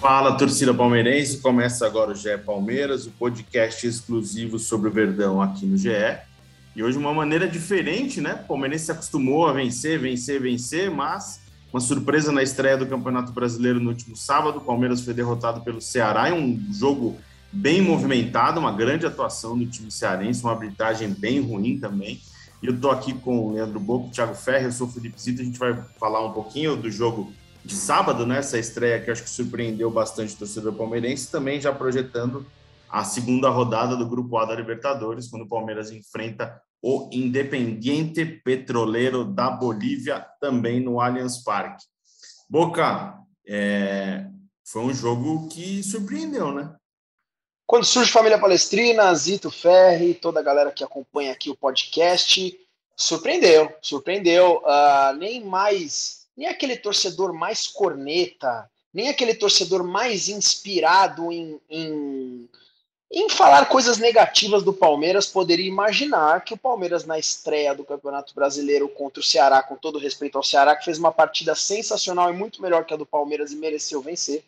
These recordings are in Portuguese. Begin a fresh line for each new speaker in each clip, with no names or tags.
Fala, torcida palmeirense. Começa agora o GE Palmeiras, o podcast exclusivo sobre o Verdão aqui no GE. E hoje uma maneira diferente, né? O palmeirense se acostumou a vencer, vencer, vencer, mas uma surpresa na estreia do Campeonato Brasileiro no último sábado. O Palmeiras foi derrotado pelo Ceará em um jogo bem movimentado, uma grande atuação do time cearense, uma arbitragem bem ruim também. E eu estou aqui com o Leandro Boco, Thiago Ferre, eu sou o Felipe Zito, a gente vai falar um pouquinho do jogo de sábado, né? Essa estreia que acho que surpreendeu bastante o torcedor palmeirense, também já projetando a segunda rodada do Grupo A da Libertadores, quando o Palmeiras enfrenta o Independiente Petroleiro da Bolívia, também no Allianz Parque. Boca, é, foi um jogo que surpreendeu, né?
Quando surge Família Palestrina, Zito Ferri, toda a galera que acompanha aqui o podcast, surpreendeu, surpreendeu. Uh, nem mais, nem aquele torcedor mais corneta, nem aquele torcedor mais inspirado em, em em falar coisas negativas do Palmeiras, poderia imaginar que o Palmeiras, na estreia do Campeonato Brasileiro contra o Ceará, com todo respeito ao Ceará, que fez uma partida sensacional e muito melhor que a do Palmeiras e mereceu vencer,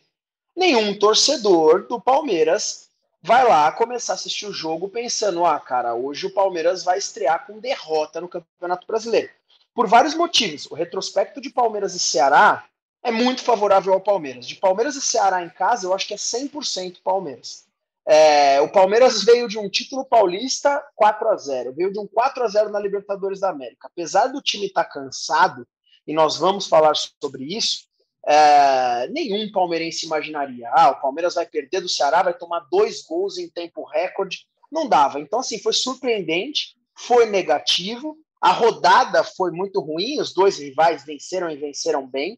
nenhum torcedor do Palmeiras vai lá começar a assistir o jogo pensando: ah, cara, hoje o Palmeiras vai estrear com derrota no Campeonato Brasileiro. Por vários motivos. O retrospecto de Palmeiras e Ceará é muito favorável ao Palmeiras. De Palmeiras e Ceará em casa, eu acho que é 100% Palmeiras. É, o Palmeiras veio de um título paulista 4 a 0 veio de um 4 a 0 na Libertadores da América. Apesar do time estar tá cansado, e nós vamos falar sobre isso, é, nenhum palmeirense imaginaria. Ah, o Palmeiras vai perder do Ceará, vai tomar dois gols em tempo recorde. Não dava. Então, assim, foi surpreendente, foi negativo. A rodada foi muito ruim, os dois rivais venceram e venceram bem.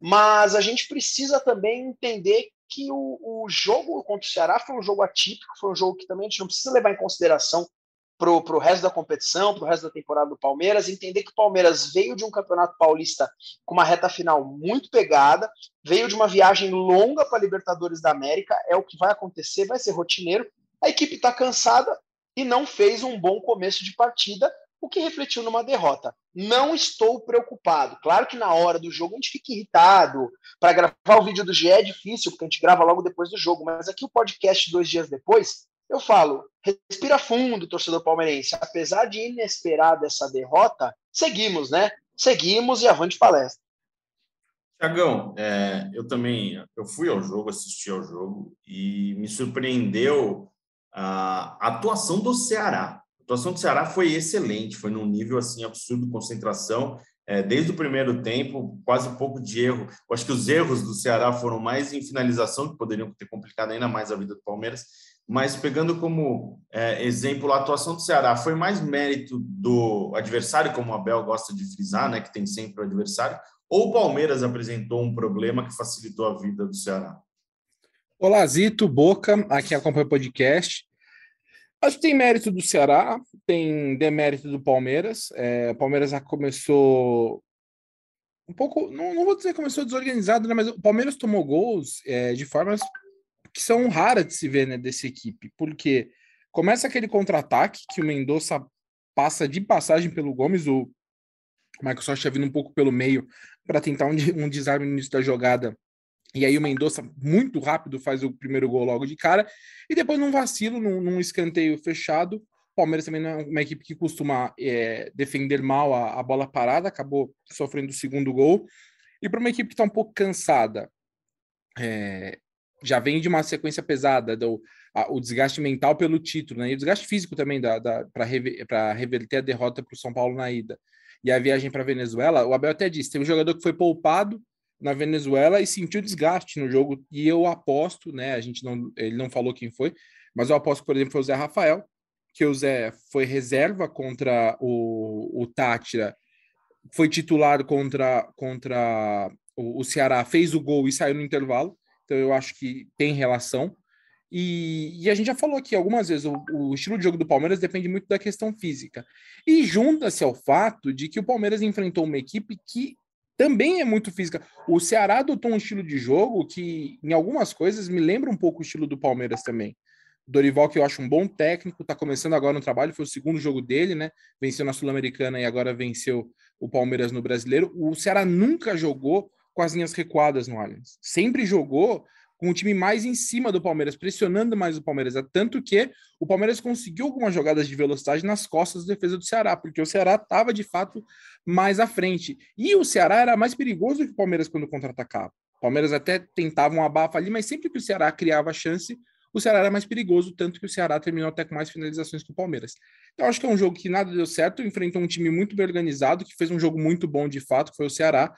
Mas a gente precisa também entender que o, o jogo contra o Ceará foi um jogo atípico, foi um jogo que também a gente não precisa levar em consideração para o resto da competição, para o resto da temporada do Palmeiras, entender que o Palmeiras veio de um campeonato paulista com uma reta final muito pegada, veio de uma viagem longa para Libertadores da América, é o que vai acontecer, vai ser rotineiro. A equipe está cansada e não fez um bom começo de partida, o que refletiu numa derrota. Não estou preocupado. Claro que na hora do jogo a gente fica irritado. Para gravar o vídeo do GE é difícil, porque a gente grava logo depois do jogo, mas aqui o podcast dois dias depois, eu falo, respira fundo, torcedor palmeirense. Apesar de inesperada essa derrota, seguimos, né? Seguimos e avante palestra.
Tiagão, é, eu também eu fui ao jogo, assisti ao jogo e me surpreendeu a atuação do Ceará. A atuação do Ceará foi excelente, foi num nível assim absurdo, concentração, é, desde o primeiro tempo, quase pouco de erro. Eu acho que os erros do Ceará foram mais em finalização, que poderiam ter complicado ainda mais a vida do Palmeiras, mas pegando como é, exemplo a atuação do Ceará, foi mais mérito do adversário, como o Abel gosta de frisar, né, que tem sempre o adversário, ou o Palmeiras apresentou um problema que facilitou a vida do Ceará?
Olá, Zito, Boca, aqui acompanha o podcast. Acho que tem mérito do Ceará, tem demérito do Palmeiras. É, o Palmeiras já começou um pouco, não, não vou dizer que começou desorganizado, né, mas o Palmeiras tomou gols é, de formas que são raras de se ver né, dessa equipe, porque começa aquele contra-ataque que o Mendonça passa de passagem pelo Gomes, o Michael Socha vindo um pouco pelo meio para tentar um, um desarme no início da jogada e aí o Mendonça, muito rápido, faz o primeiro gol logo de cara. E depois, num vacilo, num, num escanteio fechado, o Palmeiras também não é uma equipe que costuma é, defender mal a, a, bola parada, acabou sofrendo o segundo gol. E para uma equipe que está um pouco cansada, é, já vem de uma sequência pesada, do, a, o desgaste mental pelo título, né? e o desgaste físico também da, da para rever, reverter a derrota para o São Paulo na ida. E a viagem para Venezuela, o Abel até disse: tem um jogador que foi poupado na Venezuela e sentiu desgaste no jogo. E eu aposto, né? A gente não, ele não falou quem foi, mas eu aposto, por exemplo, foi o Zé Rafael, que o Zé foi reserva contra o, o Tátira, foi titular contra, contra o, o Ceará, fez o gol e saiu no intervalo. Então eu acho que tem relação. E, e, a gente já falou aqui algumas vezes, o, o, estilo de jogo do Palmeiras depende muito da questão física. E junta-se ao fato de que o Palmeiras enfrentou uma equipe que também é muito física. O Ceará adotou um estilo de jogo que, em algumas coisas, me lembra um pouco o estilo do Palmeiras também. Dorival, que eu acho um bom técnico, está começando agora no trabalho, foi o segundo jogo dele, né? Venceu na Sul-Americana e agora venceu o Palmeiras no Brasileiro. O Ceará nunca jogou com as linhas recuadas no Allianz. Sempre jogou com o time mais em cima do Palmeiras, pressionando mais o Palmeiras. Tanto que o Palmeiras conseguiu algumas jogadas de velocidade nas costas da defesa do Ceará, porque o Ceará estava de fato mais à frente. E o Ceará era mais perigoso que o Palmeiras quando contra-atacava. O Palmeiras até tentava um abafa ali, mas sempre que o Ceará criava chance, o Ceará era mais perigoso, tanto que o Ceará terminou até com mais finalizações que o Palmeiras. Então, acho que é um jogo que nada deu certo, enfrentou um time muito bem organizado, que fez um jogo muito bom de fato, que foi o Ceará.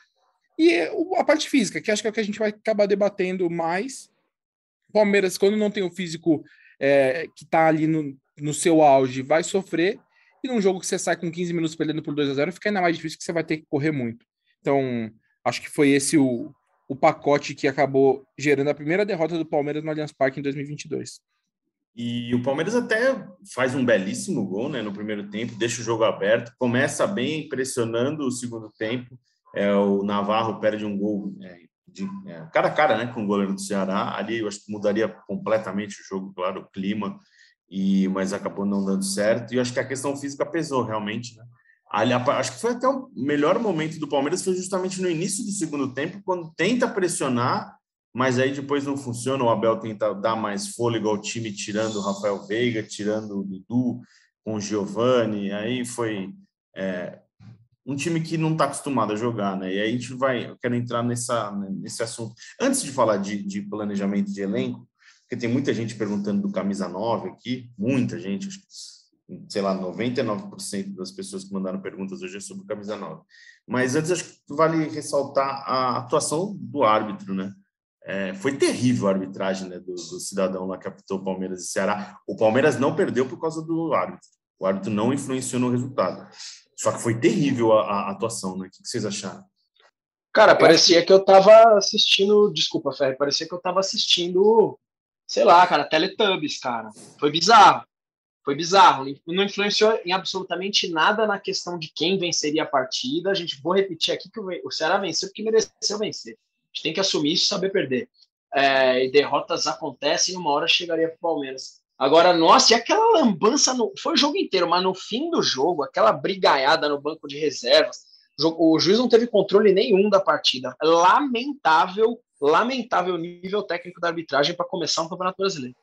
E a parte física, que acho que é o que a gente vai acabar debatendo mais. Palmeiras, quando não tem o físico é, que está ali no, no seu auge, vai sofrer. E num jogo que você sai com 15 minutos perdendo por 2 a 0 fica ainda mais difícil que você vai ter que correr muito. Então, acho que foi esse o, o pacote que acabou gerando a primeira derrota do Palmeiras no Allianz Parque em 2022.
E o Palmeiras até faz um belíssimo gol né, no primeiro tempo, deixa o jogo aberto, começa bem pressionando o segundo tempo. É, o Navarro perde um gol é, de é, cara a cara né, com o goleiro do Ceará. Ali eu acho que mudaria completamente o jogo, claro, o clima, e mas acabou não dando certo. E acho que a questão física pesou realmente. Né? Ali, acho que foi até o melhor momento do Palmeiras foi justamente no início do segundo tempo, quando tenta pressionar, mas aí depois não funciona. O Abel tenta dar mais fôlego ao time, tirando o Rafael Veiga, tirando o Dudu com o Giovani. Aí foi é, um time que não está acostumado a jogar, né? E aí a gente vai, eu quero entrar nessa, nesse assunto. Antes de falar de, de planejamento de elenco, porque tem muita gente perguntando do camisa 9 aqui, muita gente, sei lá, 99% das pessoas que mandaram perguntas hoje é sobre camisa 9. Mas antes, acho que vale ressaltar a atuação do árbitro, né? É, foi terrível a arbitragem né, do, do, cidadão lá que apitou Palmeiras e Ceará. O Palmeiras não perdeu por causa do árbitro. O árbitro não influenciou no resultado. Só que foi terrível a, a atuação, né? O que vocês acharam?
Cara, parecia que eu tava assistindo. Desculpa, Ferre, parecia que eu tava assistindo, sei lá, cara, Teletubbies, cara. Foi bizarro. Foi bizarro, não influenciou em absolutamente nada na questão de quem venceria a partida. A gente vou repetir aqui que o Ceará venceu porque mereceu vencer. A gente tem que assumir isso e saber perder. É, e derrotas acontecem uma hora chegaria para o Palmeiras. Agora, nossa, e aquela lambança no, foi o jogo inteiro, mas no fim do jogo, aquela brigaiada no banco de reservas, o juiz não teve controle nenhum da partida. Lamentável, lamentável nível técnico da arbitragem para começar um campeonato brasileiro.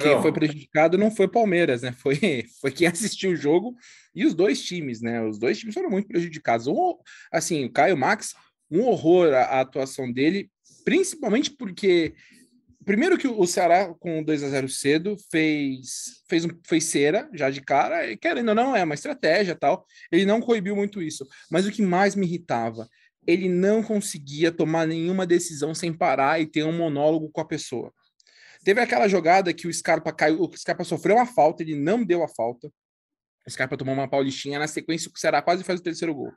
Quem foi prejudicado não foi Palmeiras, né? Foi, foi quem assistiu o jogo e os dois times, né? Os dois times foram muito prejudicados. Um, assim, o Caio Max, um horror a, a atuação dele, principalmente porque primeiro que o Ceará com 2 a 0 cedo fez fez, fez cera já de cara, e querendo ou não é uma estratégia tal. Ele não coibiu muito isso, mas o que mais me irritava, ele não conseguia tomar nenhuma decisão sem parar e ter um monólogo com a pessoa. Teve aquela jogada que o Scarpa caiu, o Scarpa sofreu uma falta, ele não deu a falta. O Scarpa tomou uma paulistinha, na sequência o Ceará quase faz o terceiro gol.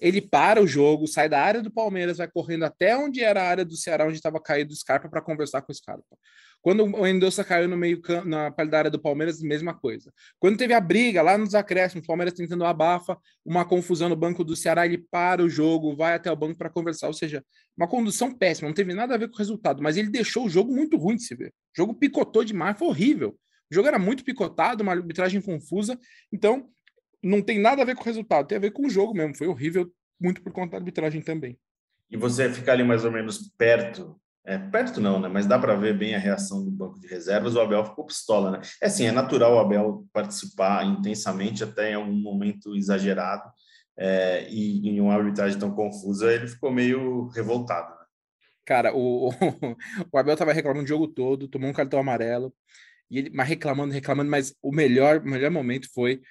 Ele para o jogo, sai da área do Palmeiras, vai correndo até onde era a área do Ceará, onde estava caído o Scarpa, para conversar com o Scarpa. Quando o Mendonça caiu no meio na parte da área do Palmeiras, mesma coisa. Quando teve a briga lá nos acréscimos, o Palmeiras tentando abafa, uma confusão no banco do Ceará, ele para o jogo, vai até o banco para conversar. Ou seja, uma condução péssima, não teve nada a ver com o resultado, mas ele deixou o jogo muito ruim de se ver. O jogo picotou demais, foi horrível. O jogo era muito picotado, uma arbitragem confusa. Então, não tem nada a ver com o resultado, tem a ver com o jogo mesmo. Foi horrível, muito por conta da arbitragem também.
E você ficar ali mais ou menos perto é, perto não, né? Mas dá para ver bem a reação do banco de reservas. O Abel ficou pistola, né? É assim, é natural o Abel participar intensamente até em um momento exagerado. É, e em uma arbitragem tão confusa, ele ficou meio revoltado. Né?
Cara, o, o Abel estava reclamando o jogo todo, tomou um cartão amarelo, e ele, mas reclamando, reclamando, mas o melhor, melhor momento foi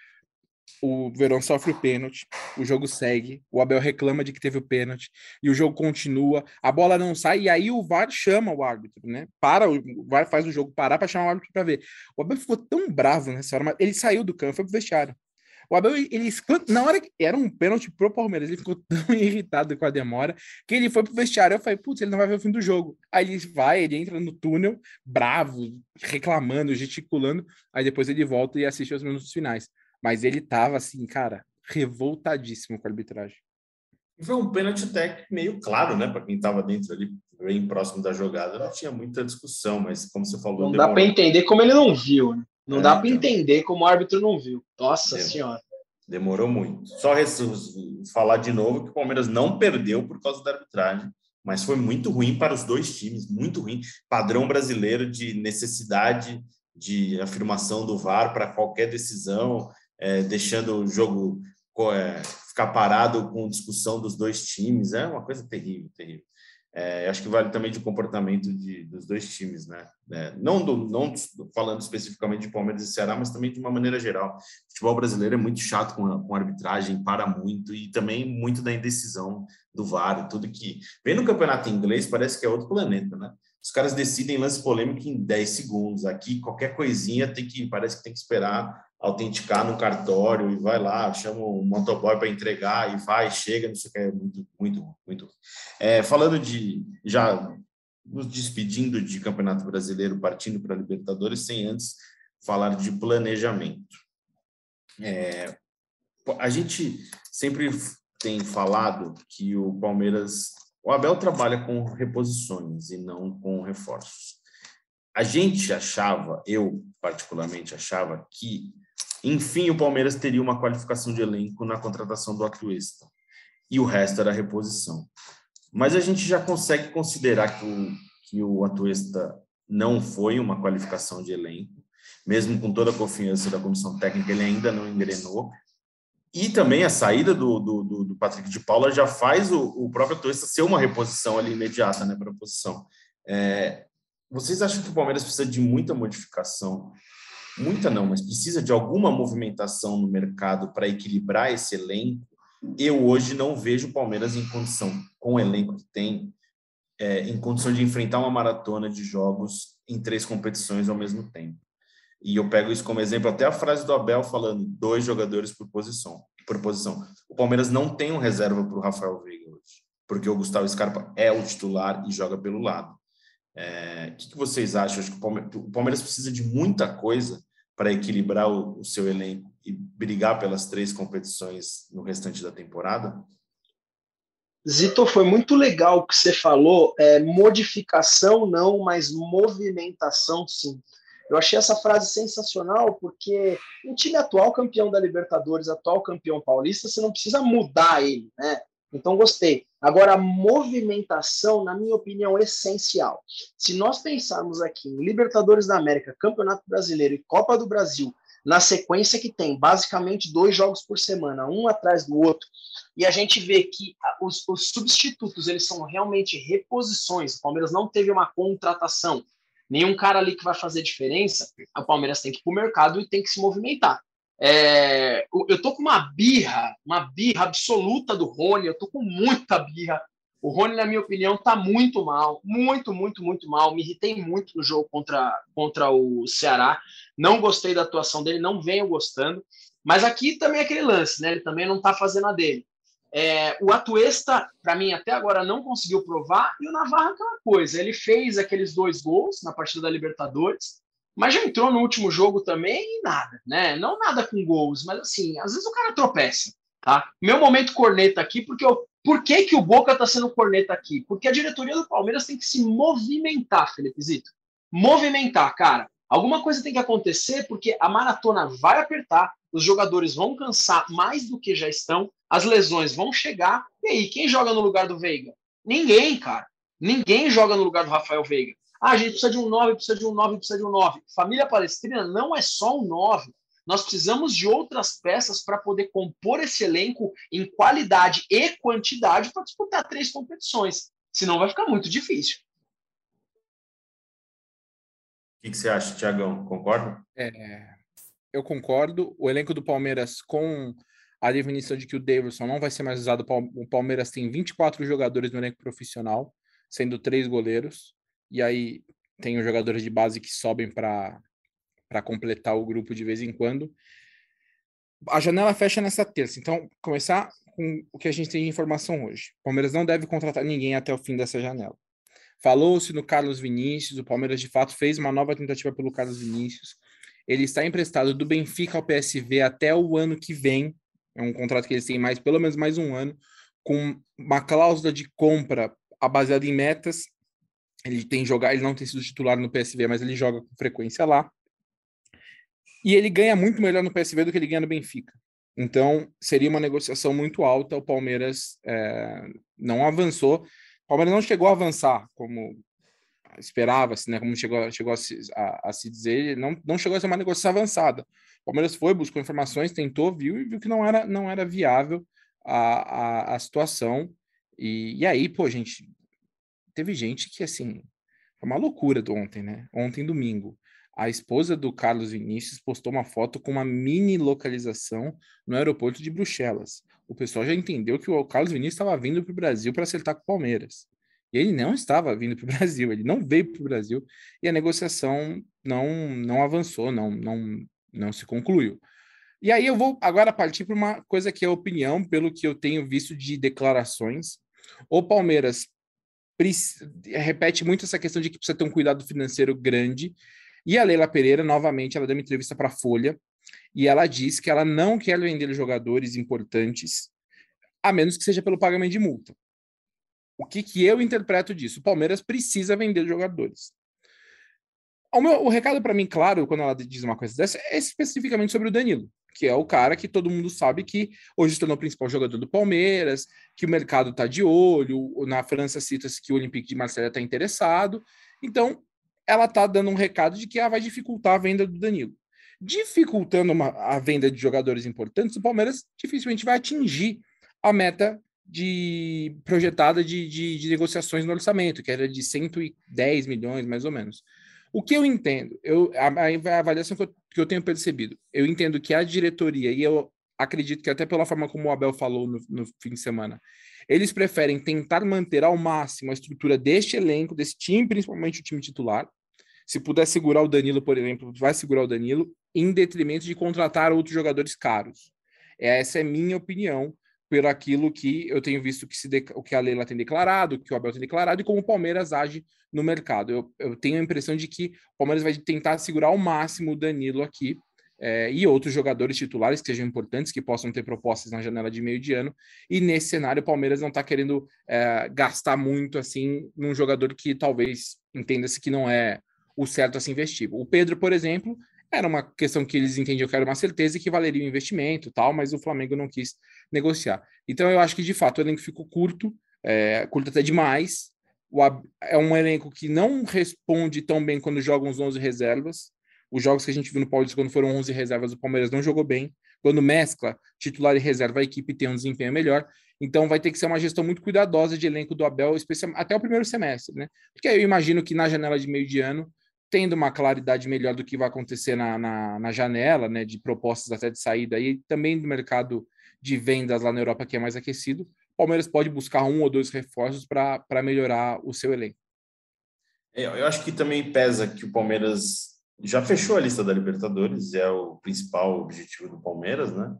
o Verão sofre o pênalti, o jogo segue, o Abel reclama de que teve o pênalti, e o jogo continua, a bola não sai, e aí o VAR chama o árbitro, né? Para, o VAR faz o jogo parar para chamar o árbitro para ver. O Abel ficou tão bravo nessa hora, mas ele saiu do campo, foi pro vestiário. O Abel, ele, na hora que era um pênalti pro Palmeiras, ele ficou tão irritado com a demora que ele foi pro vestiário. Eu falei, putz, ele não vai ver o fim do jogo. Aí ele vai, ele entra no túnel, bravo, reclamando, gesticulando. Aí depois ele volta e assiste os minutos finais. Mas ele tava assim, cara, revoltadíssimo com a arbitragem.
Foi um pênalti até meio claro, né? Para quem estava dentro ali, bem próximo da jogada, não tinha muita discussão, mas como você falou.
Não demorou. dá para entender como ele não viu, né? Não é, dá para então. entender como o árbitro não viu. Nossa Demorou. Senhora.
Demorou muito. Só falar de novo que o Palmeiras não perdeu por causa da arbitragem, mas foi muito ruim para os dois times, muito ruim. Padrão brasileiro de necessidade de afirmação do VAR para qualquer decisão, é, deixando o jogo é, ficar parado com discussão dos dois times. É uma coisa terrível, terrível. É, acho que vale também de comportamento de, dos dois times, né? É, não, do, não falando especificamente de Palmeiras e Ceará, mas também de uma maneira geral. O futebol brasileiro é muito chato com, a, com arbitragem, para muito, e também muito da indecisão do VAR, tudo que. Vem no campeonato inglês, parece que é outro planeta, né? Os caras decidem lance polêmico em 10 segundos. Aqui, qualquer coisinha tem que, parece que tem que esperar autenticar no cartório e vai lá, chama um motoboy para entregar e vai, chega, não sei o que, é muito, muito, muito. É, falando de, já nos despedindo de Campeonato Brasileiro, partindo para Libertadores, sem antes falar de planejamento. É, a gente sempre tem falado que o Palmeiras, o Abel trabalha com reposições e não com reforços. A gente achava, eu particularmente achava, que enfim, o Palmeiras teria uma qualificação de elenco na contratação do Atuesta. E o resto era reposição. Mas a gente já consegue considerar que o, que o Atuesta não foi uma qualificação de elenco. Mesmo com toda a confiança da comissão técnica, ele ainda não engrenou. E também a saída do, do, do Patrick de Paula já faz o, o próprio Atuesta ser uma reposição ali imediata né, para a posição. É, vocês acham que o Palmeiras precisa de muita modificação muita não, mas precisa de alguma movimentação no mercado para equilibrar esse elenco, eu hoje não vejo o Palmeiras em condição, com o elenco que tem, é, em condição de enfrentar uma maratona de jogos em três competições ao mesmo tempo. E eu pego isso como exemplo, até a frase do Abel falando dois jogadores por posição. Por posição. O Palmeiras não tem um reserva para o Rafael Veiga hoje, porque o Gustavo Scarpa é o titular e joga pelo lado. É, o que, que, vocês acham? Acho que o Palmeiras precisa de muita coisa para equilibrar o, o, seu elenco e brigar pelas três competições no restante da temporada?
Zito, foi muito legal o que você falou. É, modificação não, mas movimentação sim. Eu achei essa frase sensacional porque um time atual campeão da Libertadores, atual campeão paulista, você não precisa mudar ele, né? Então, gostei. Agora, a movimentação, na minha opinião, é essencial. Se nós pensarmos aqui em Libertadores da América, Campeonato Brasileiro e Copa do Brasil, na sequência que tem, basicamente dois jogos por semana, um atrás do outro, e a gente vê que os, os substitutos, eles são realmente reposições. O Palmeiras não teve uma contratação, nenhum cara ali que vai fazer diferença, o Palmeiras tem que ir para o mercado e tem que se movimentar. É, eu tô com uma birra, uma birra absoluta do Rony, eu tô com muita birra. O Rony, na minha opinião, tá muito mal, muito, muito, muito mal. Me irritei muito no jogo contra, contra o Ceará. Não gostei da atuação dele, não venho gostando. Mas aqui também é aquele lance, né? Ele também não tá fazendo a dele. É, o Atuesta, para mim, até agora não conseguiu provar, e o Navarro aquela coisa. Ele fez aqueles dois gols na partida da Libertadores, mas já entrou no último jogo também e nada, né? Não nada com gols, mas assim, às vezes o cara tropeça, tá? Meu momento corneta aqui, porque eu, por que, que o Boca tá sendo corneta aqui? Porque a diretoria do Palmeiras tem que se movimentar, Felipe Zito. Movimentar, cara. Alguma coisa tem que acontecer porque a maratona vai apertar, os jogadores vão cansar mais do que já estão, as lesões vão chegar. E aí, quem joga no lugar do Veiga? Ninguém, cara. Ninguém joga no lugar do Rafael Veiga. Ah, a gente precisa de um 9, precisa de um 9, precisa de um 9. Família Palestrina não é só um 9. Nós precisamos de outras peças para poder compor esse elenco em qualidade e quantidade para disputar três competições. Senão vai ficar muito difícil.
O que, que você acha, Tiagão? Concorda?
É, eu concordo. O elenco do Palmeiras, com a definição de que o Davidson não vai ser mais usado, o Palmeiras tem 24 jogadores no elenco profissional, sendo três goleiros. E aí tem os jogadores de base que sobem para completar o grupo de vez em quando. a janela fecha nessa terça, então começar com o que a gente tem de informação hoje. O Palmeiras não deve contratar ninguém até o fim dessa janela. Falou-se no Carlos Vinícius, o Palmeiras de fato fez uma nova tentativa pelo Carlos Vinícius. Ele está emprestado do Benfica ao PSV até o ano que vem. É um contrato que eles têm mais, pelo menos mais um ano, com uma cláusula de compra baseada em metas. Ele tem jogar, ele não tem sido titular no PSV, mas ele joga com frequência lá. E ele ganha muito melhor no PSV do que ele ganha no Benfica. Então, seria uma negociação muito alta. O Palmeiras é, não avançou. O Palmeiras não chegou a avançar como esperava-se, né? Como chegou, chegou a, se, a, a se dizer, não, não chegou a ser uma negociação avançada. O Palmeiras foi, buscou informações, tentou, viu e viu que não era, não era viável a, a, a situação. E, e aí, pô, gente, teve gente que, assim, foi uma loucura do ontem, né? Ontem, domingo. A esposa do Carlos Vinícius postou uma foto com uma mini localização no aeroporto de Bruxelas. O pessoal já entendeu que o Carlos Vinícius estava vindo para o Brasil para acertar com o Palmeiras. E ele não estava vindo para o Brasil, ele não veio para o Brasil e a negociação não, não avançou, não, não, não se concluiu. E aí eu vou agora partir para uma coisa que é opinião, pelo que eu tenho visto de declarações. O Palmeiras repete muito essa questão de que precisa ter um cuidado financeiro grande. E a Leila Pereira, novamente, ela deu uma entrevista para a Folha e ela diz que ela não quer vender jogadores importantes, a menos que seja pelo pagamento de multa. O que, que eu interpreto disso? O Palmeiras precisa vender jogadores. O, meu, o recado para mim, claro, quando ela diz uma coisa dessa, é especificamente sobre o Danilo, que é o cara que todo mundo sabe que hoje se tornou o principal jogador do Palmeiras, que o mercado está de olho. Na França cita-se que o Olympique de Marselha está interessado. Então, ela está dando um recado de que ela vai dificultar a venda do Danilo. Dificultando uma, a venda de jogadores importantes, o Palmeiras dificilmente vai atingir a meta de projetada de, de, de, negociações no orçamento, que era de 110 milhões, mais ou menos. O que eu entendo, eu, a, a avaliação que eu, que eu tenho percebido, eu entendo que a diretoria, e eu acredito que até pela forma como o Abel falou no, no fim de semana, eles preferem tentar manter ao máximo a estrutura deste elenco, desse time, principalmente o time titular. Se puder segurar o Danilo, por exemplo, vai segurar o Danilo, em detrimento de contratar outros jogadores caros. Essa é minha opinião por aquilo que eu tenho visto que, se de, o que a Leila tem declarado, que o Abel tem declarado e como o Palmeiras age no mercado. Eu, eu tenho a impressão de que o Palmeiras vai tentar segurar ao máximo o Danilo aqui é, e outros jogadores titulares que sejam importantes, que possam ter propostas na janela de meio de ano. E nesse cenário, o Palmeiras não está querendo é, gastar muito assim num jogador que talvez entenda-se que não é o certo a se investir. O Pedro, por exemplo, era uma questão que eles entendiam que era uma certeza e que valeria o investimento tal, mas o Flamengo não quis negociar. Então eu acho que de fato o elenco ficou curto, é, curto até demais. O, é um elenco que não responde tão bem quando jogam os 11 reservas. Os jogos que a gente viu no Paulista, quando foram 11 reservas, o Palmeiras não jogou bem. Quando mescla titular e reserva, a equipe tem um desempenho melhor. Então vai ter que ser uma gestão muito cuidadosa de elenco do Abel, especialmente até o primeiro semestre, né? Porque eu imagino que na janela de meio de ano tendo uma claridade melhor do que vai acontecer na, na, na, janela, né, de propostas até de saída e também do mercado de vendas lá na Europa que é mais aquecido, o Palmeiras pode buscar um ou dois reforços para melhorar o seu elenco.
É, eu acho que também pesa que o Palmeiras já fechou a lista da Libertadores, é o principal objetivo do Palmeiras, né?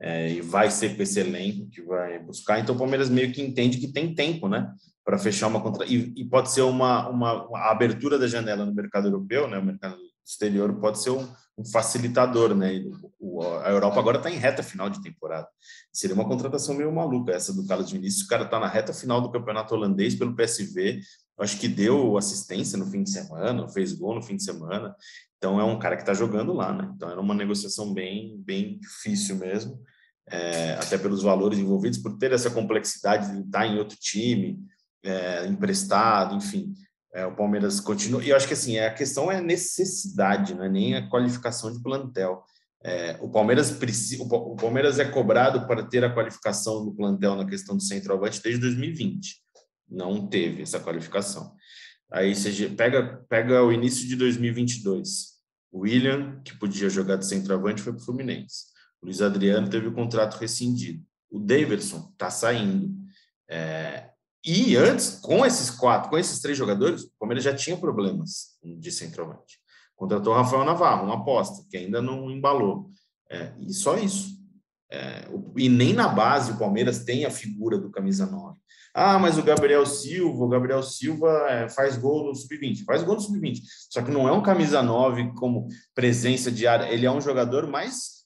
É, e vai ser com esse elenco que vai buscar. Então o Palmeiras meio que entende que tem tempo, né? Para fechar uma contra e, e pode ser uma, uma, uma, abertura da janela no mercado europeu, né? O mercado exterior pode ser um, um facilitador, né? O, a Europa agora está em reta final de temporada. Seria uma contratação meio maluca essa do Carlos Vinícius. O cara está na reta final do campeonato holandês pelo PSV. Acho que deu assistência no fim de semana, fez gol no fim de semana. Então é um cara que está jogando lá, né? Então era uma negociação bem, bem difícil mesmo. É, até pelos valores envolvidos, por ter essa complexidade de estar em outro time, é, emprestado, enfim. É, o Palmeiras continua. E eu acho que assim, a questão é necessidade, não é nem a qualificação de plantel. É, o Palmeiras precisa, o Palmeiras é cobrado para ter a qualificação do plantel na questão do centroavante desde 2020. Não teve essa qualificação. Aí você pega, pega o início de 2022. O William, que podia jogar de centroavante, foi para o Fluminense. O Luiz Adriano teve o contrato rescindido. O Davidson está saindo. É, e antes, com esses quatro, com esses três jogadores, o Palmeiras já tinha problemas de centroavante. Contratou o Rafael Navarro, uma aposta, que ainda não embalou. É, e só isso. É, e nem na base o Palmeiras tem a figura do camisa 9. Ah, mas o Gabriel Silva, o Gabriel Silva é, faz gol no sub-20, faz gol no sub-20. Só que não é um camisa 9 como presença de área, ele é um jogador mais,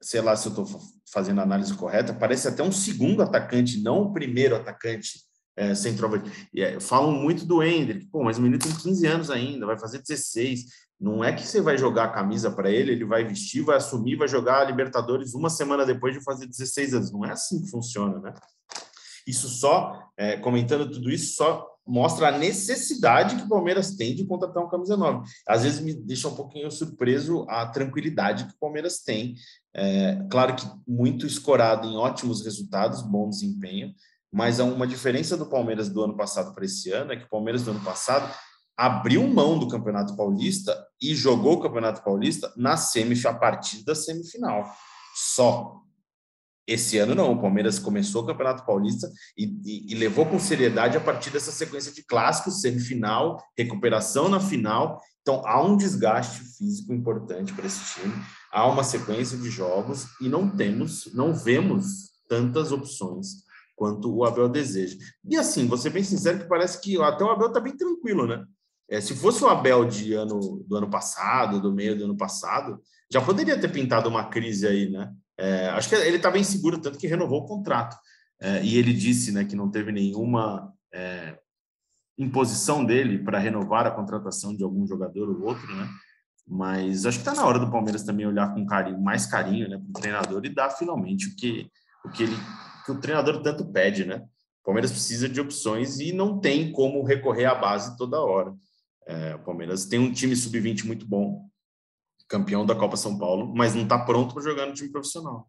sei lá se eu estou fazendo a análise correta, parece até um segundo atacante, não o primeiro atacante é, centroavante. É, falam muito do Hendrick, pô, mas o menino tem 15 anos ainda, vai fazer 16. Não é que você vai jogar a camisa para ele, ele vai vestir, vai assumir, vai jogar a Libertadores uma semana depois de fazer 16 anos. Não é assim que funciona, né? Isso só, é, comentando tudo isso, só mostra a necessidade que o Palmeiras tem de contratar um camisa 9. Às vezes me deixa um pouquinho surpreso a tranquilidade que o Palmeiras tem. É, claro que muito escorado em ótimos resultados, bom desempenho, mas uma diferença do Palmeiras do ano passado para esse ano, é que o Palmeiras do ano passado abriu mão do Campeonato Paulista e jogou o Campeonato Paulista na semifinal, a partir da semifinal. Só. Esse ano não, o Palmeiras começou o Campeonato Paulista e, e, e, levou com seriedade a partir dessa sequência de clássicos, semifinal, recuperação na final. Então há um desgaste físico importante para esse time, há uma sequência de jogos e não temos, não vemos tantas opções quanto o Abel deseja. E assim, você bem sincero que parece que até o Abel está bem tranquilo, né? É, se fosse o Abel de ano, do ano passado, do meio do ano passado, já poderia ter pintado uma crise aí, né? É, acho que ele está bem seguro, tanto que renovou o contrato. É, e ele disse né, que não teve nenhuma é, imposição dele para renovar a contratação de algum jogador ou outro, né? Mas acho que está na hora do Palmeiras também olhar com carinho, mais carinho né, para o treinador e dar finalmente o que, o que ele que o treinador tanto pede, né? O Palmeiras precisa de opções e não tem como recorrer à base toda hora. É, o Palmeiras tem um time sub-20 muito bom, campeão da Copa São Paulo, mas não está pronto para jogar no time profissional.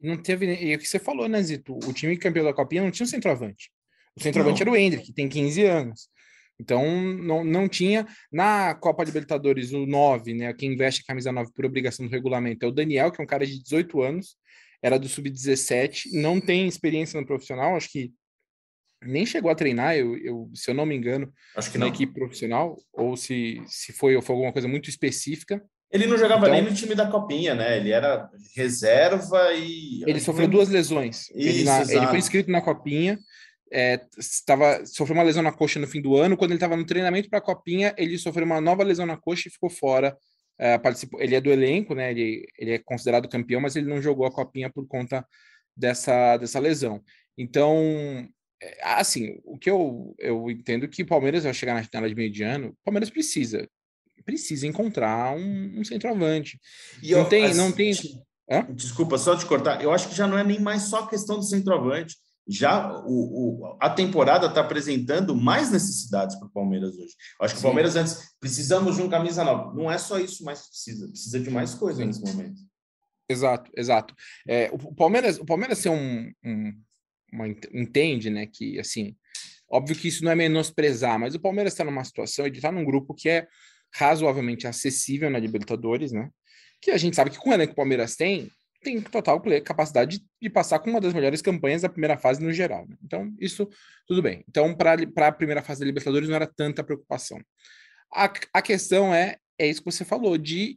Não teve. E é o que você falou, né, Zito? O time campeão da Copinha não tinha um centroavante. O centroavante não. era o Hendrick, que tem 15 anos. Então, não, não tinha. Na Copa Libertadores, o 9, né? Quem veste a camisa 9 por obrigação do regulamento é o Daniel, que é um cara de 18 anos era do sub-17, não tem experiência no profissional, acho que nem chegou a treinar, eu, eu se eu não me engano,
acho que
na
não.
equipe profissional, ou se, se foi, ou foi alguma coisa muito específica.
Ele não jogava então, nem no time da Copinha, né? Ele era reserva e.
Ele sofreu duas lesões. Isso, ele, na, ele, foi inscrito na Copinha, é, estava, sofreu uma lesão na coxa no fim do ano. Quando ele estava no treinamento para a Copinha, ele sofreu uma nova lesão na coxa e ficou fora é, participou, ele é do elenco, né? Ele, ele é considerado campeão, mas ele não jogou a copinha por conta dessa, dessa lesão. Então, é, assim, o que eu, eu entendo que o Palmeiras vai chegar na final de meio de ano, o Palmeiras precisa precisa encontrar um, um centroavante. E não eu, tem, assim, não tem.
Hã? Desculpa, só te cortar. Eu acho que já não é nem mais só questão do centroavante já o, o, a temporada está apresentando mais necessidades para o Palmeiras hoje. Eu acho que Sim. o Palmeiras antes precisamos de um camisa nova. Não é só isso que precisa, precisa de mais coisa nesse momento.
Exato, exato. É, o Palmeiras, o Palmeiras tem um, um uma, entende, né, que assim, óbvio que isso não é menosprezar, mas o Palmeiras está numa situação, ele está num grupo que é razoavelmente acessível na Libertadores, né? Que a gente sabe que com o elenco que o Palmeiras tem, tem total capacidade de passar com uma das melhores campanhas da primeira fase no geral. Né? Então, isso tudo bem. Então, para a primeira fase da Libertadores não era tanta preocupação. A, a questão é, é isso que você falou, de,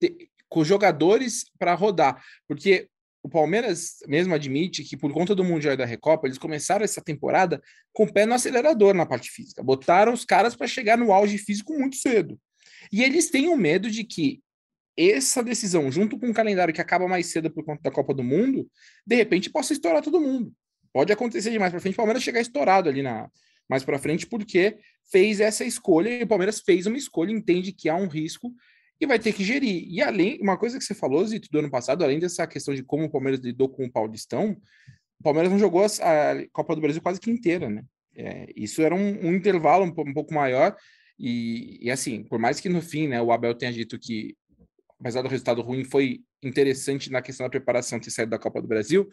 de com jogadores para rodar. Porque o Palmeiras mesmo admite que, por conta do Mundial e da Recopa, eles começaram essa temporada com o pé no acelerador na parte física. Botaram os caras para chegar no auge físico muito cedo. E eles têm o medo de que essa decisão, junto com um calendário que acaba mais cedo por conta da Copa do Mundo, de repente possa estourar todo mundo. Pode acontecer de mais para frente, o Palmeiras chegar estourado ali na mais para frente, porque fez essa escolha e o Palmeiras fez uma escolha, entende que há um risco e vai ter que gerir. E além, uma coisa que você falou, Zito, do ano passado, além dessa questão de como o Palmeiras lidou com o Paulistão, o Palmeiras não jogou a Copa do Brasil quase que inteira, né? É, isso era um, um intervalo um, um, pouco maior. E, e, assim, por mais que no fim, né, o Abel tenha dito que apesar do resultado ruim, foi interessante na questão da preparação ter saído da Copa do Brasil,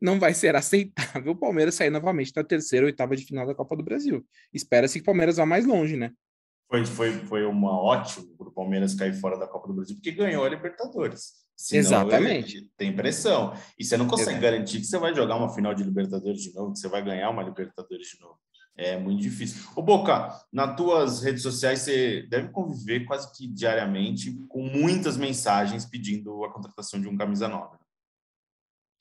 não vai ser aceitável o Palmeiras sair novamente na terceira ou oitava de final da Copa do Brasil. Espera-se que o Palmeiras vá mais longe, né?
Foi, foi, foi uma ótima para o Palmeiras cair fora da Copa do Brasil, porque ganhou a Libertadores.
Senão, Exatamente.
Tem pressão. E você não consegue Exato. garantir que você vai jogar uma final de Libertadores de novo, que você vai ganhar uma Libertadores de novo. É muito difícil. Ô Boca, nas tuas redes sociais você deve conviver quase que diariamente com muitas mensagens pedindo a contratação de um camisa nova.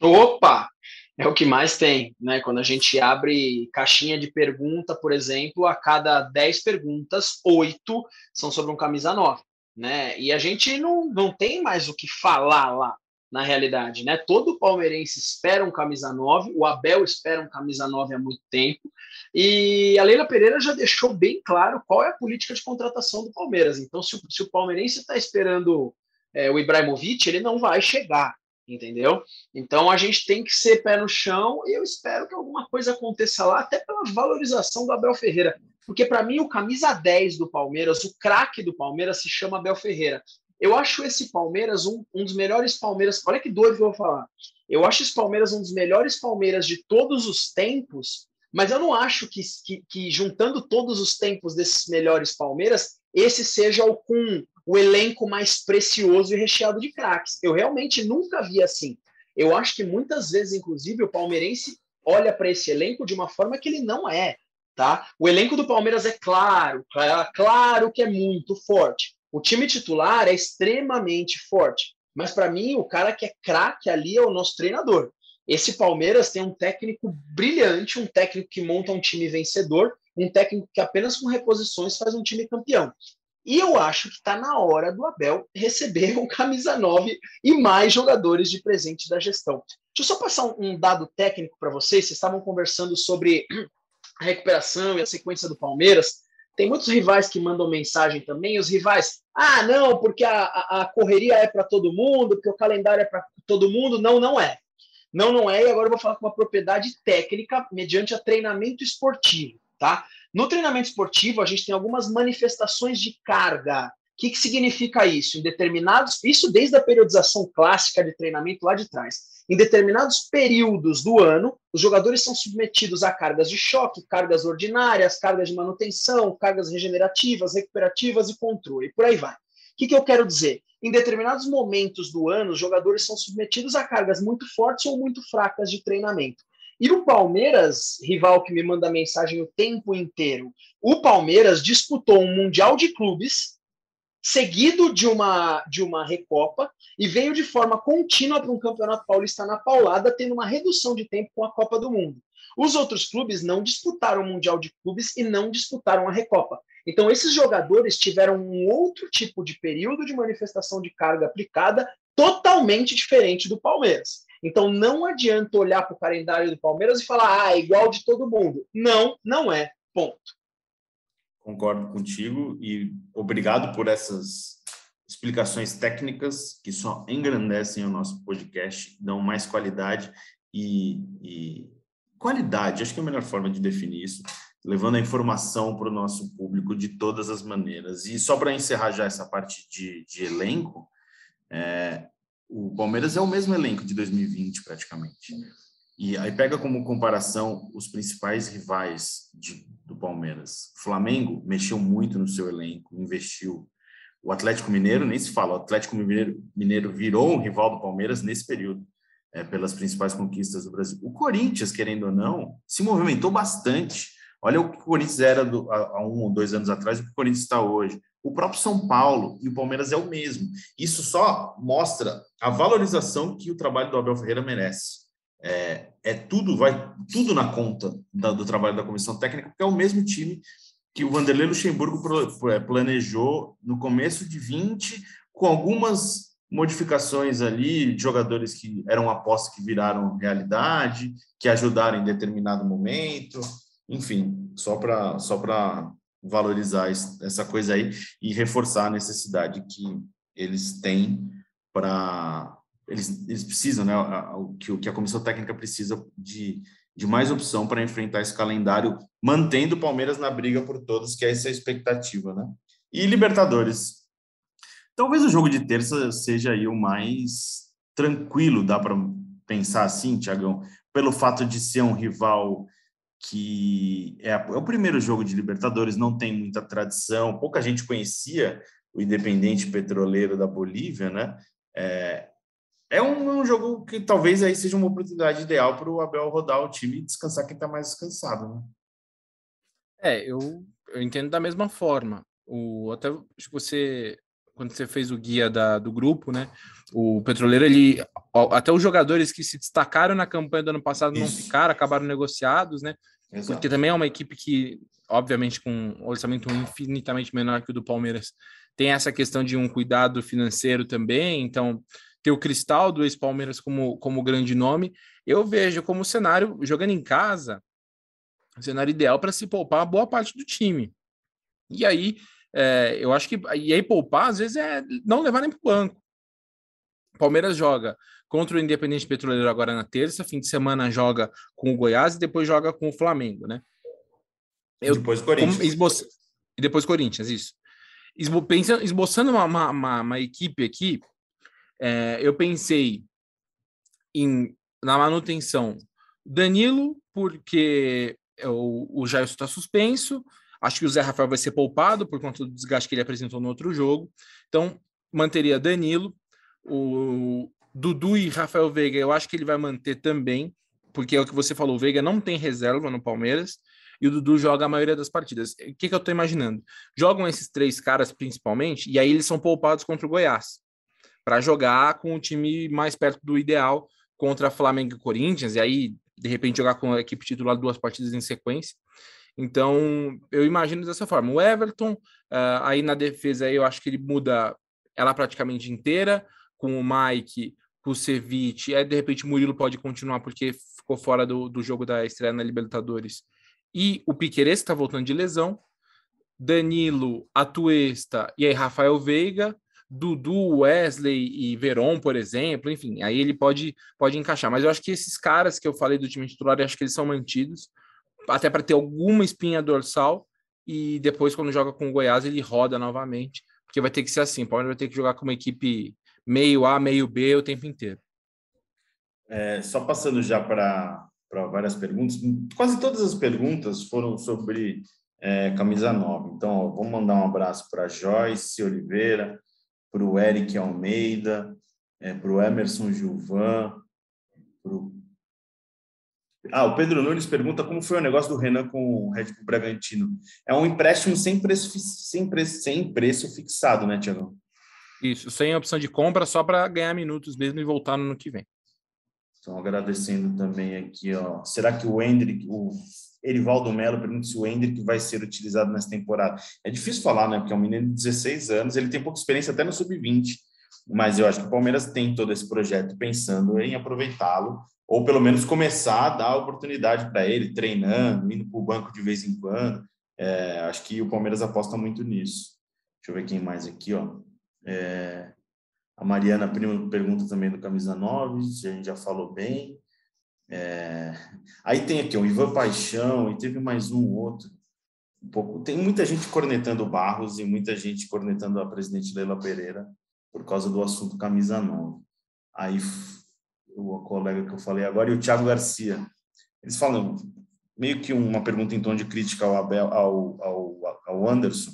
Opa! É o que mais tem, né? Quando a gente abre caixinha de pergunta, por exemplo, a cada 10 perguntas, 8 são sobre um camisa nova, né? E a gente não, não tem mais o que falar lá na realidade, né? Todo palmeirense espera um camisa 9, o Abel espera um camisa 9 há muito tempo, e a Leila Pereira já deixou bem claro qual é a política de contratação do Palmeiras. Então, se o, se o palmeirense está esperando é, o Ibrahimovic, ele não vai chegar, entendeu? Então, a gente tem que ser pé no chão, e eu espero que alguma coisa aconteça lá, até pela valorização do Abel Ferreira. Porque, para mim, o camisa 10 do Palmeiras, o craque do Palmeiras, se chama Abel Ferreira. Eu acho esse Palmeiras um, um dos melhores Palmeiras. Olha que doido que eu vou falar. Eu acho esse Palmeiras um dos melhores Palmeiras de todos os tempos, mas eu não acho que, que, que juntando todos os tempos desses melhores Palmeiras, esse seja o com o elenco mais precioso e recheado de craques. Eu realmente nunca vi assim. Eu acho que muitas vezes, inclusive, o palmeirense olha para esse elenco de uma forma que ele não é. Tá? O elenco do Palmeiras é claro, claro que é muito forte. O time titular é extremamente forte, mas para mim o cara que é craque ali é o nosso treinador. Esse Palmeiras tem um técnico brilhante, um técnico que monta um time vencedor, um técnico que apenas com reposições faz um time campeão. E eu acho que está na hora do Abel receber um camisa 9 e mais jogadores de presente da gestão. Deixa eu só passar um, dado técnico para vocês. Vocês estavam conversando sobre a recuperação e a sequência do Palmeiras. Tem muitos rivais que mandam mensagem também. Os rivais, ah, não, porque a, a, correria é para todo mundo, porque o calendário é para todo mundo. Não, não é. Não, não é. E agora eu vou falar com uma propriedade técnica mediante a treinamento esportivo, tá? No treinamento esportivo, a gente tem algumas manifestações de carga. O que, que significa isso? Em determinados, isso desde a periodização clássica de treinamento lá de trás. Em determinados períodos do ano, os jogadores são submetidos a cargas de choque, cargas ordinárias, cargas de manutenção, cargas regenerativas, recuperativas e controle, por aí vai. O que, que eu quero dizer? Em determinados momentos do ano, os jogadores são submetidos a cargas muito fortes ou muito fracas de treinamento. E o Palmeiras, rival que me manda mensagem o tempo inteiro, o Palmeiras disputou um Mundial de Clubes seguido de uma, de uma recopa, e veio de forma contínua para um campeonato paulista na paulada, tendo uma redução de tempo com a Copa do Mundo. Os outros clubes não disputaram o Mundial de Clubes e não disputaram a Recopa. Então, esses jogadores tiveram um outro tipo de período de manifestação de carga aplicada totalmente diferente do Palmeiras. Então, não adianta olhar para o calendário do Palmeiras e falar, ah, é igual de todo mundo. Não, não é. Ponto
concordo contigo e obrigado por essas explicações técnicas que só engrandecem o nosso podcast, dão mais qualidade e, e qualidade, acho que é a melhor forma de definir isso, levando a informação para o nosso público de todas as maneiras. E só para encerrar já essa parte de, de elenco, é, o Palmeiras é o mesmo elenco de 2020 praticamente. E aí pega como comparação os principais rivais de, do Palmeiras. O Flamengo mexeu muito no seu elenco, investiu. O Atlético Mineiro, nem se fala, o Atlético Mineiro, Mineiro virou um rival do Palmeiras nesse período, é, pelas principais conquistas do Brasil. O Corinthians, querendo ou não, se movimentou bastante. Olha o que o Corinthians era do, há, um ou dois anos atrás, o que o Corinthians está hoje. O próprio São Paulo e o Palmeiras é o mesmo. Isso só mostra a valorização que o trabalho do Abel Ferreira merece é, é tudo, vai tudo na conta da, do trabalho da comissão técnica, porque é o mesmo time que o Vanderlei Luxemburgo é, planejou no começo de 20, com algumas modificações ali, de jogadores que eram apostas que viraram realidade, que ajudaram em determinado momento, enfim, só para só para valorizar essa coisa aí e reforçar a necessidade que eles têm para eles, eles precisam, né, o que, que a comissão técnica precisa de, de mais opção para enfrentar esse calendário, mantendo o Palmeiras na briga por todos, que é essa a expectativa, né? E Libertadores. Talvez o jogo de terça seja aí o mais tranquilo, dá para pensar assim, Tiagão, pelo fato de ser um rival que é, é, o primeiro jogo de Libertadores, não tem muita tradição, pouca gente conhecia o Independente Petroleiro da Bolívia, né? É, é um, um, jogo que talvez aí seja uma oportunidade ideal para o Abel rodar o time e descansar quem está mais descansado, né?
É, eu, eu entendo da mesma forma. O, até acho que você, quando você fez o guia da, do grupo, né? O Petroleiro, ele. Até os jogadores que se destacaram na campanha do ano passado Isso. não ficaram, acabaram negociados, né? Exato. Porque também é uma equipe que, obviamente, com um orçamento infinitamente menor que o do Palmeiras, tem essa questão de um cuidado financeiro também. Então, ter o Cristal do ex-Palmeiras como, como grande nome, eu vejo como cenário, jogando em casa, cenário ideal para se poupar boa parte do time. E aí, é, eu acho que. E aí, poupar, às vezes, é não levar nem para o banco. Palmeiras joga contra o Independente Petroleiro agora na terça, fim de semana joga com o Goiás e depois joga com o Flamengo, né?
Eu, depois Corinthians.
E depois Corinthians, isso. Esbo, pensando, esboçando uma, uma, uma, uma equipe aqui, é, eu pensei em na manutenção Danilo, porque o, o Jair está suspenso. Acho que o Zé Rafael vai ser poupado por conta do desgaste que ele apresentou no outro jogo. Então, manteria Danilo. O Dudu e Rafael Veiga, eu acho que ele vai manter também, porque é o que você falou, o Veiga não tem reserva no Palmeiras e o Dudu joga a maioria das partidas. O que, que eu estou imaginando? Jogam esses três caras principalmente, e aí eles são poupados contra o Goiás, para jogar com o time mais perto do ideal contra Flamengo e Corinthians, e aí, de repente, jogar com a equipe titular duas partidas em sequência. Então, eu imagino dessa forma. O Everton, uh, aí na defesa, eu acho que ele muda ela praticamente inteira, com o Mike, com o Ceviche, aí de repente o Murilo pode continuar porque ficou fora do, do jogo da estreia na Libertadores. E o Piqueires está voltando de lesão, Danilo, Atuesta e aí Rafael Veiga, Dudu, Wesley e Veron, por exemplo, enfim, aí ele pode, pode encaixar. Mas eu acho que esses caras que eu falei do time titular, eu acho que eles são mantidos, até para ter alguma espinha dorsal, e depois, quando joga com o Goiás, ele roda novamente, porque vai ter que ser assim, o Palmeiras vai ter que jogar com uma equipe meio A, meio B o tempo inteiro.
É, só passando já para várias perguntas, quase todas as perguntas foram sobre é, camisa nova. Então, ó, vamos mandar um abraço para Joyce Oliveira, para o Eric Almeida, é, para o Emerson Gilvan, pro... Ah, o Pedro Nunes pergunta como foi o negócio do Renan com o Red Bull Bragantino. É um empréstimo sem preço, sem preço, sem preço fixado, né, Tiagão?
Isso, sem opção de compra, só para ganhar minutos mesmo e voltar no ano que vem.
Então, agradecendo também aqui, ó. Será que o Hendrick, o Erivaldo Melo pergunta se o Hendrick vai ser utilizado nessa temporada. É difícil falar, né? Porque é um menino de 16 anos, ele tem pouca experiência até no sub-20, mas eu acho que o Palmeiras tem todo esse projeto pensando em aproveitá-lo, ou pelo menos começar a dar oportunidade para ele, treinando, indo para o banco de vez em quando. É, acho que o Palmeiras aposta muito nisso. Deixa eu ver quem mais aqui, ó. É, a Mariana Primo pergunta também do Camisa 9, a gente já falou bem. É... Aí tem aqui o Ivan Paixão e teve mais um outro. Um pouco... Tem muita gente cornetando o Barros e muita gente cornetando a presidente Leila Pereira por causa do assunto camisa 9. Aí o colega que eu falei agora e o Thiago Garcia. Eles falam meio que uma pergunta em tom de crítica ao, Abel, ao, ao, ao Anderson.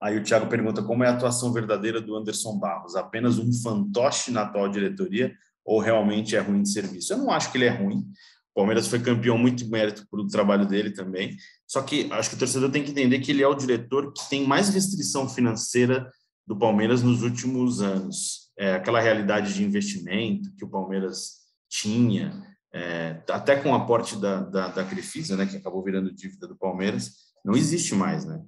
Aí o Thiago pergunta como é a atuação verdadeira do Anderson Barros, apenas um fantoche na atual diretoria ou realmente é ruim de serviço. Eu não acho que ele é ruim. O Palmeiras foi campeão muito mérito pelo trabalho dele também. Só que acho que o torcedor tem que entender que ele é o diretor que tem mais restrição financeira do Palmeiras nos últimos anos. É aquela realidade de investimento que o Palmeiras tinha, é, até com o aporte da, da, da Crefisa, né, que acabou virando dívida do Palmeiras, não existe mais, né?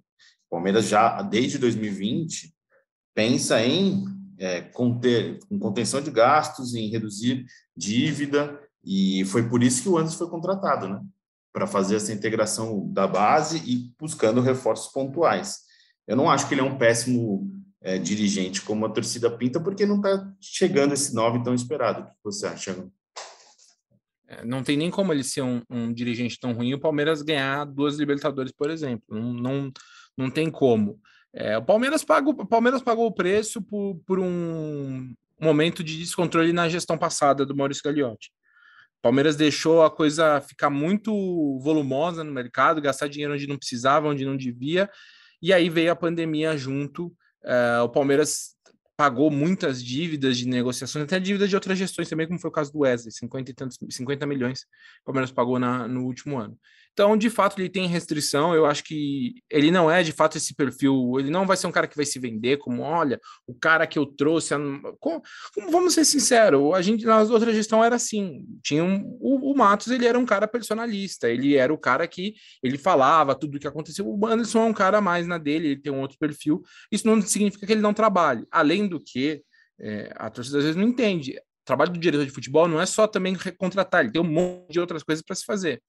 O Palmeiras já, desde 2020, pensa em é, conter, com contenção de gastos, em reduzir dívida, e foi por isso que o Anderson foi contratado, né? Para fazer essa integração da base e buscando reforços pontuais. Eu não acho que ele é um péssimo é, dirigente como a torcida pinta, porque não está chegando esse nove tão esperado. O que você acha?
É, não tem nem como ele ser um, um dirigente tão ruim o Palmeiras ganhar duas Libertadores, por exemplo. Não, não, não tem como. É, o Palmeiras pagou, o Palmeiras pagou o preço por, por um momento de descontrole na gestão passada do Maurício Gagliotti. O Palmeiras deixou a coisa ficar muito volumosa no mercado, gastar dinheiro onde não precisava, onde não devia, e aí veio a pandemia junto. É, o Palmeiras pagou muitas dívidas de negociações, até dívidas de outras gestões também, como foi o caso do Wesley, 50 e tantos, 50 milhões o Palmeiras pagou na, no último ano. Então, de fato, ele tem restrição. Eu acho que ele não é, de fato, esse perfil. Ele não vai ser um cara que vai se vender como, olha, o cara que eu trouxe. Como, vamos ser sinceros, a gente nas outras gestão era assim. Tinha um, o, o, Matos, ele era um cara personalista. Ele era o cara que ele falava tudo o que aconteceu. O Anderson é um cara mais na dele, ele tem um outro perfil. Isso não significa que ele não trabalhe. Além do que, é, a torcida às vezes não entende. O trabalho do diretor de futebol não é só também contratar, ele tem um monte de outras coisas para se fazer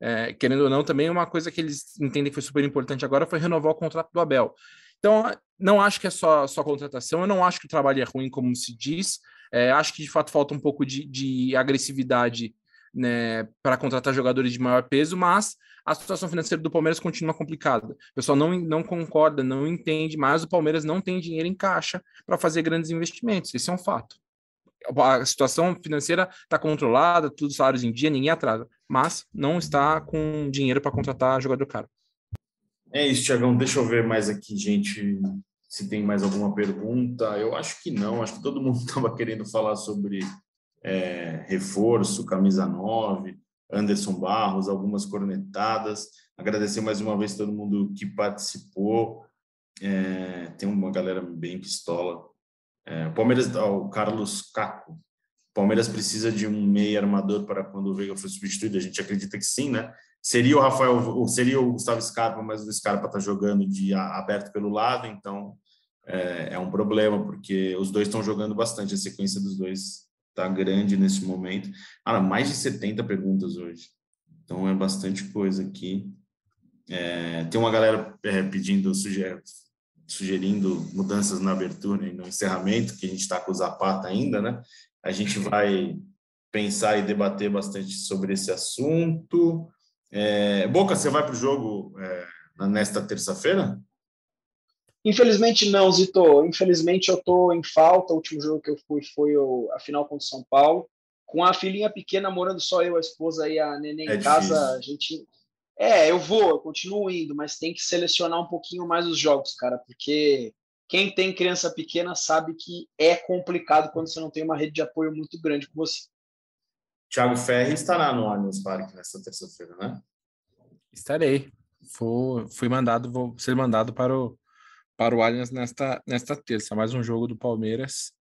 é, querendo ou não, também uma coisa que eles entendem que foi super importante agora foi renovar o contrato do Abel. Então, não acho que é só, só contratação, eu não acho que o trabalho é ruim, como se diz, é, acho que de fato falta um pouco de, de agressividade né, para contratar jogadores de maior peso, mas a situação financeira do Palmeiras continua complicada. O pessoal não, não concorda, não entende, mas o Palmeiras não tem dinheiro em caixa para fazer grandes investimentos, esse é um fato a situação financeira está controlada, tudo salários em dia, ninguém atrasa, mas não está com dinheiro para contratar jogador caro.
É isso, Tiagão. Deixa eu ver mais aqui, gente, se tem mais alguma pergunta. Eu acho que não, acho que todo mundo estava querendo falar sobre é, reforço, camisa 9, Anderson Barros, algumas cornetadas. Agradecer mais uma vez todo mundo que participou. É, tem uma galera bem pistola é, o Palmeiras, o Carlos Caco. Palmeiras precisa de um meio armador para quando o Veiga for substituído. A gente acredita que sim, né? Seria o Rafael, seria o Gustavo Scarpa, mas o Scarpa está jogando de aberto pelo lado, então é, é um problema porque os dois estão jogando bastante. A sequência dos dois está grande nesse momento. Ah, mais de 70 perguntas hoje, então é bastante coisa aqui. É, tem uma galera é, pedindo sugestões sugerindo mudanças na abertura e no encerramento, que a gente está com o Zapata ainda, né? A gente vai pensar e debater bastante sobre esse assunto. É, Boca, você vai para o jogo é, nesta terça-feira?
Infelizmente não, Zito. Infelizmente eu estou em falta. O último jogo que eu fui foi a final contra o São Paulo. Com a filhinha pequena, morando só eu, a esposa e a neném é em casa, a gente é, eu vou, eu continuo indo, mas tem que selecionar um pouquinho mais os jogos, cara, porque quem tem criança pequena sabe que é complicado quando você não tem uma rede de apoio muito grande com você.
Thiago Ferri estará no Allianz Parque nesta terça-feira, né?
Estarei. Fui, fui mandado, vou ser mandado para o, para o Allianz nesta, nesta terça. Mais um jogo do Palmeiras.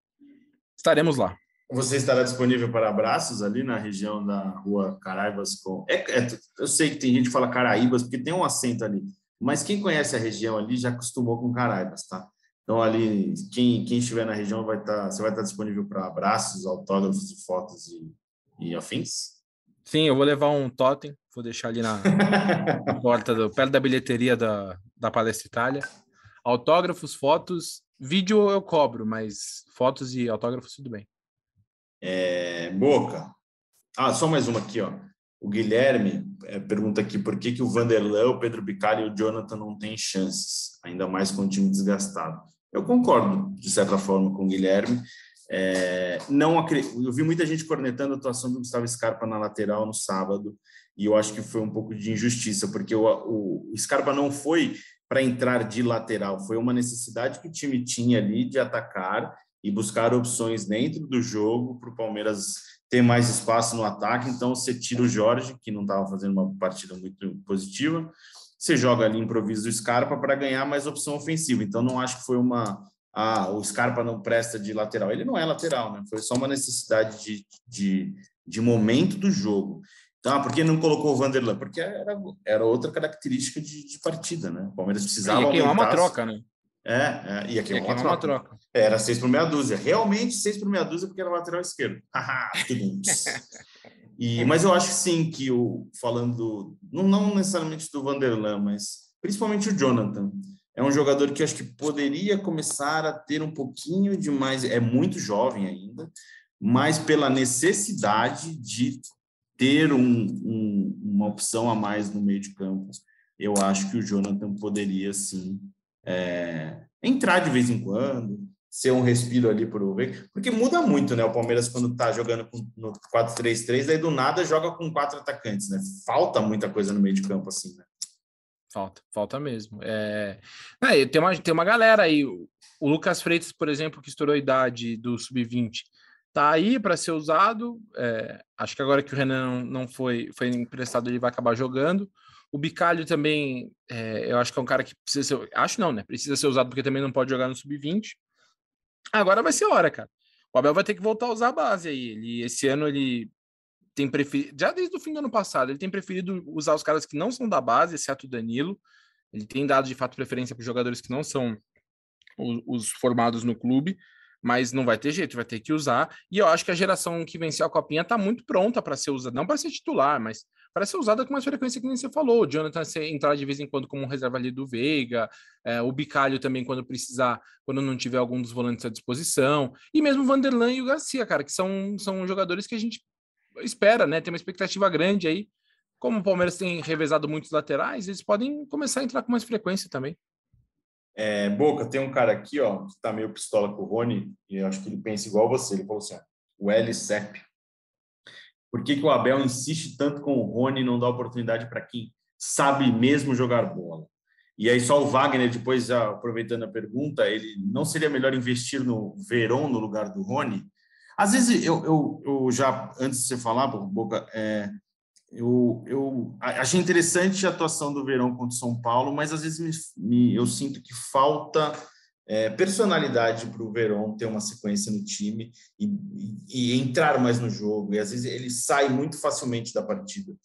Estaremos lá.
Você estará disponível para abraços ali na região da rua Caraibas? Com... É, é, eu sei que tem gente que fala Caraíbas, porque tem um acento ali, mas quem conhece a região ali já acostumou com Caraibas, tá? Então, ali, quem, quem estiver na região vai estar, tá, você vai estar disponível para abraços, autógrafos fotos e, e afins?
Sim, eu vou levar um totem, vou deixar ali na, na porta, do, perto da bilheteria da, da Palestra Itália. Autógrafos, fotos, vídeo eu cobro, mas fotos e autógrafos tudo bem.
É, Boca. Ah, só mais uma aqui, ó. O Guilherme é, pergunta aqui por que, que o Vanderlan, o Pedro Bicalho e o Jonathan não têm chances, ainda mais com o time desgastado. Eu concordo, de certa forma, com o Guilherme. É, não Eu vi muita gente cornetando a atuação do Gustavo Scarpa na lateral no sábado, e eu acho que foi um pouco de injustiça, porque o, o Scarpa não foi para entrar de lateral, foi uma necessidade que o time tinha ali de atacar e buscar opções dentro do jogo para o Palmeiras ter mais espaço no ataque. Então, você tira o Jorge, que não estava fazendo uma partida muito positiva, você joga ali improviso o Scarpa para ganhar mais opção ofensiva. Então, não acho que foi uma. Ah, o Scarpa não presta de lateral. Ele não é lateral, né? Foi só uma necessidade de, de, de momento do jogo. Então, ah, por que não colocou o Vanderlan? Porque era, era outra característica de, de partida, né? O Palmeiras precisava.
E aumentar... uma troca, né?
É, é ia queimar, uma, troca. uma troca. Era seis por meia dúzia. Realmente seis por meia dúzia, porque era lateral esquerdo. e, mas eu acho sim que o falando, não, não necessariamente do Vanderlan, mas principalmente o Jonathan. É um jogador que acho que poderia começar a ter um pouquinho de mais. É muito jovem ainda, mas pela necessidade de ter um, um, uma opção a mais no meio de campo, eu acho que o Jonathan poderia sim é, entrar de vez em quando, ser um respiro ali para o porque muda muito, né? O Palmeiras, quando está jogando no 4-3-3, aí do nada joga com quatro atacantes, né? Falta muita coisa no meio de campo, assim, né?
Falta, falta mesmo. É... é tem, uma, tem uma galera aí. O Lucas Freitas, por exemplo, que estourou a idade do Sub-20, tá aí para ser usado. É, acho que agora que o Renan não foi, foi emprestado, ele vai acabar jogando. O Bicalho também, é, eu acho que é um cara que precisa ser. Acho não, né? Precisa ser usado porque também não pode jogar no sub-20. Agora vai ser hora, cara. O Abel vai ter que voltar a usar a base aí. Ele, esse ano ele tem preferido, já desde o fim do ano passado, ele tem preferido usar os caras que não são da base, exceto o Danilo. Ele tem dado de fato preferência para jogadores que não são os, os formados no clube mas não vai ter jeito, vai ter que usar. E eu acho que a geração que venceu a Copinha está muito pronta para ser usada, não para ser titular, mas para ser usada com mais frequência que nem você falou. O Jonathan entrar de vez em quando como um reserva ali do Veiga, é, o Bicalho também quando precisar, quando não tiver algum dos volantes à disposição, e mesmo o Vanderlan e o Garcia, cara, que são, são jogadores que a gente espera, né? Tem uma expectativa grande aí. Como o Palmeiras tem revezado muitos laterais, eles podem começar a entrar com mais frequência também.
É, Boca, tem um cara aqui, ó, que tá meio pistola com o Rony, e eu acho que ele pensa igual você. Ele falou assim: ó, o LCEP. Por que, que o Abel insiste tanto com o Rony e não dá oportunidade para quem sabe mesmo jogar bola? E aí, só o Wagner, depois, aproveitando a pergunta, ele não seria melhor investir no Verón no lugar do Rony? Às vezes, eu, eu, eu já, antes de você falar, Boca, é, eu, eu achei interessante a atuação do Verão contra o São Paulo, mas às vezes me, me, eu sinto que falta é, personalidade para o Verão ter uma sequência no time e, e, e, entrar mais no jogo. E às vezes ele sai muito facilmente da partida. O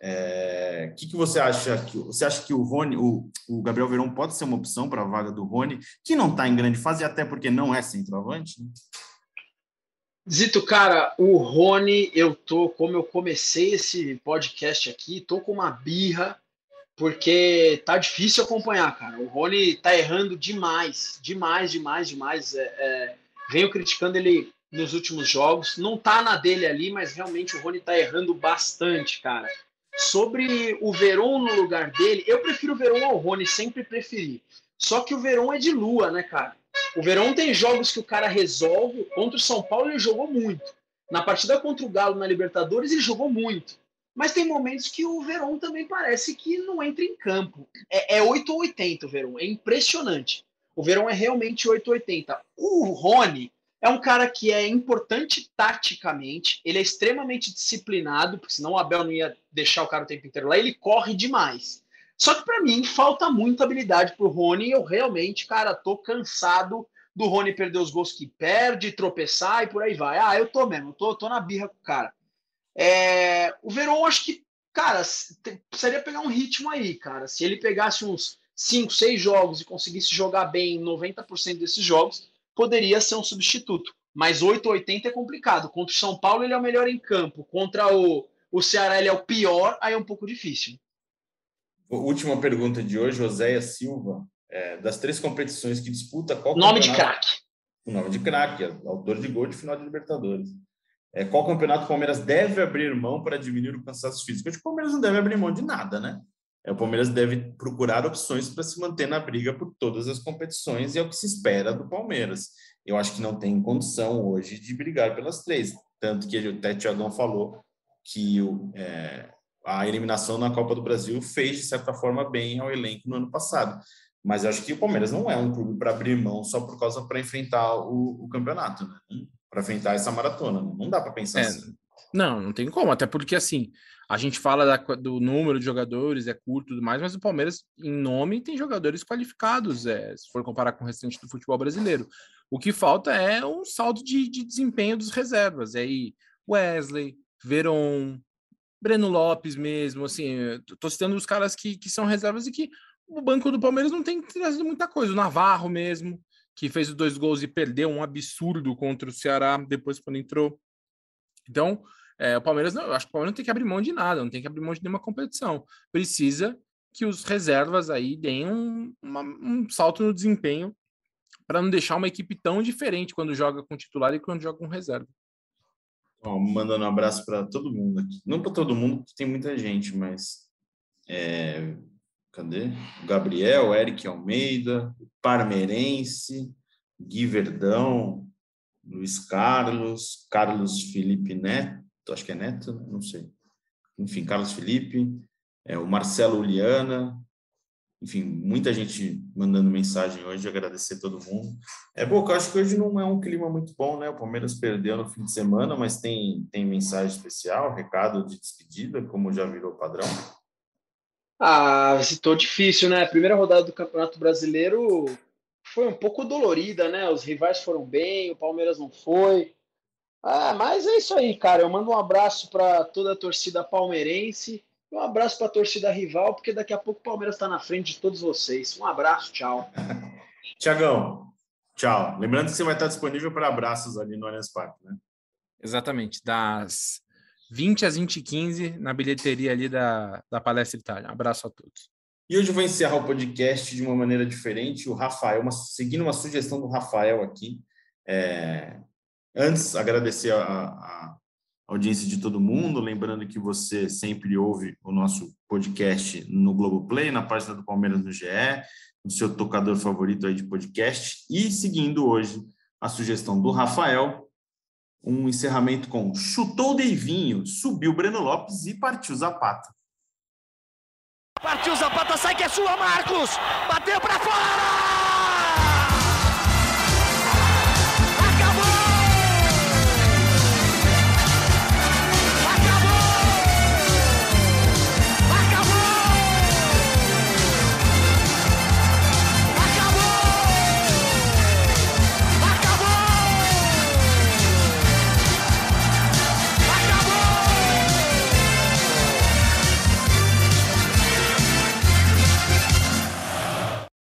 é, que, que você acha? Que, você acha que o Rony, o, o Gabriel Verão pode ser uma opção para a vaga do Rony, que não está em grande fase, até porque não é centroavante? Né?
Zito, cara, o Rony, eu tô, como eu comecei esse podcast aqui, tô com uma birra, porque tá difícil acompanhar, cara. O Rony tá errando demais, demais, demais, demais. É, é, venho criticando ele nos últimos jogos, não tá na dele ali, mas realmente o Rony tá errando bastante, cara. Sobre o Veron no lugar dele, eu prefiro o Veron ao Rony, sempre preferi. Só que o Veron é de lua, né, cara? O Verão tem jogos que o cara resolve. Contra o São Paulo ele jogou muito. Na partida contra o Galo na Libertadores ele jogou muito. Mas tem momentos que o Verão também parece que não entra em campo. É, é 8 ou 80 o Verão. É impressionante. O Verão é realmente 8 ou 80. O Rony é um cara que é importante taticamente. Ele é extremamente disciplinado, porque senão o Abel não ia deixar o cara o tempo inteiro lá. Ele corre demais. Só que para mim falta muita habilidade pro Rony. Eu realmente, cara, tô cansado do Rony perder os gols que perde, tropeçar e por aí vai. Ah, eu tô mesmo, tô, tô na birra com o cara. É, o Verón, acho que, cara, precisaria pegar um ritmo aí, cara. Se ele pegasse uns 5, 6 jogos e conseguisse jogar bem em 90% desses jogos, poderia ser um substituto. Mas 8 80 é complicado. Contra o São Paulo, ele é o melhor em campo. Contra o, o Ceará, ele é o pior. Aí é um pouco difícil.
Última pergunta de hoje, Joséia Silva. É, das três competições que disputa, qual
Nome de craque.
O nome de craque, autor de gol de final de Libertadores. É, qual campeonato o Palmeiras deve abrir mão para diminuir o cansaço físico? Acho que o Palmeiras não deve abrir mão de nada, né? É, o Palmeiras deve procurar opções para se manter na briga por todas as competições e é o que se espera do Palmeiras. Eu acho que não tem condição hoje de brigar pelas três. Tanto que o Tete Tiagão falou que o, é, a eliminação na Copa do Brasil fez, de certa forma, bem ao elenco no ano passado. Mas eu acho que o Palmeiras não é um clube para abrir mão só por causa para enfrentar o, o, campeonato, né? para enfrentar essa maratona. Né? Não dá para pensar é, assim.
Não, não tem como, até porque assim, a gente fala da, do número de jogadores, é curto e tudo mais, mas o Palmeiras, em nome, tem jogadores qualificados, é, se for comparar com o restante do futebol brasileiro. O que falta é um saldo de, de desempenho dos reservas. É aí Wesley, Veron, Breno Lopes mesmo, assim, tô citando os caras que, que são reservas e que o banco do Palmeiras não tem trazido muita coisa. O Navarro mesmo, que fez os dois gols e perdeu um absurdo contra o Ceará depois quando entrou. Então, é, o Palmeiras não, eu acho que o Palmeiras não tem que abrir mão de nada, não tem que abrir mão de nenhuma competição. Precisa que os reservas aí deem um, uma, um salto no desempenho para não deixar uma equipe tão diferente quando joga com titular e quando joga com reserva.
Ó, mandando um abraço para todo mundo aqui. Não para todo mundo, porque tem muita gente, mas. É, cadê? O Gabriel, Eric Almeida, Parmeirense, Gui Verdão, Luiz Carlos, Carlos Felipe Neto, acho que é Neto, não sei. Enfim, Carlos Felipe, é, o Marcelo Uliana, enfim, muita gente mandando mensagem hoje, agradecer todo mundo. É bom, eu acho que hoje não é um clima muito bom, né? O Palmeiras perdeu no fim de semana, mas tem, tem mensagem especial, recado de despedida, como já virou padrão.
Ah, citou difícil, né? A primeira rodada do Campeonato Brasileiro foi um pouco dolorida, né? Os rivais foram bem, o Palmeiras não foi. Ah, mas é isso aí, cara. Eu mando um abraço para toda a torcida palmeirense um abraço para a torcida rival, porque daqui a pouco o Palmeiras está na frente de todos vocês. Um abraço, tchau.
Tiagão, tchau. Lembrando que você vai estar disponível para abraços ali no Allianz Parque, né?
Exatamente, das 20 às 20 e 15 na bilheteria ali da, da Palestra Itália. Um abraço a todos.
E hoje eu vou encerrar o podcast de uma maneira diferente. O Rafael, uma, seguindo uma sugestão do Rafael aqui. É, antes, agradecer a, a audiência de todo mundo. Lembrando que você sempre ouve o nosso podcast no Globoplay, na página do Palmeiras no GE, no seu tocador favorito aí de podcast. E seguindo hoje a sugestão do Rafael, um encerramento com chutou o Deivinho, subiu Breno Lopes e partiu Zapata.
Partiu Zapata, sai que é sua, Marcos! Bateu para fora!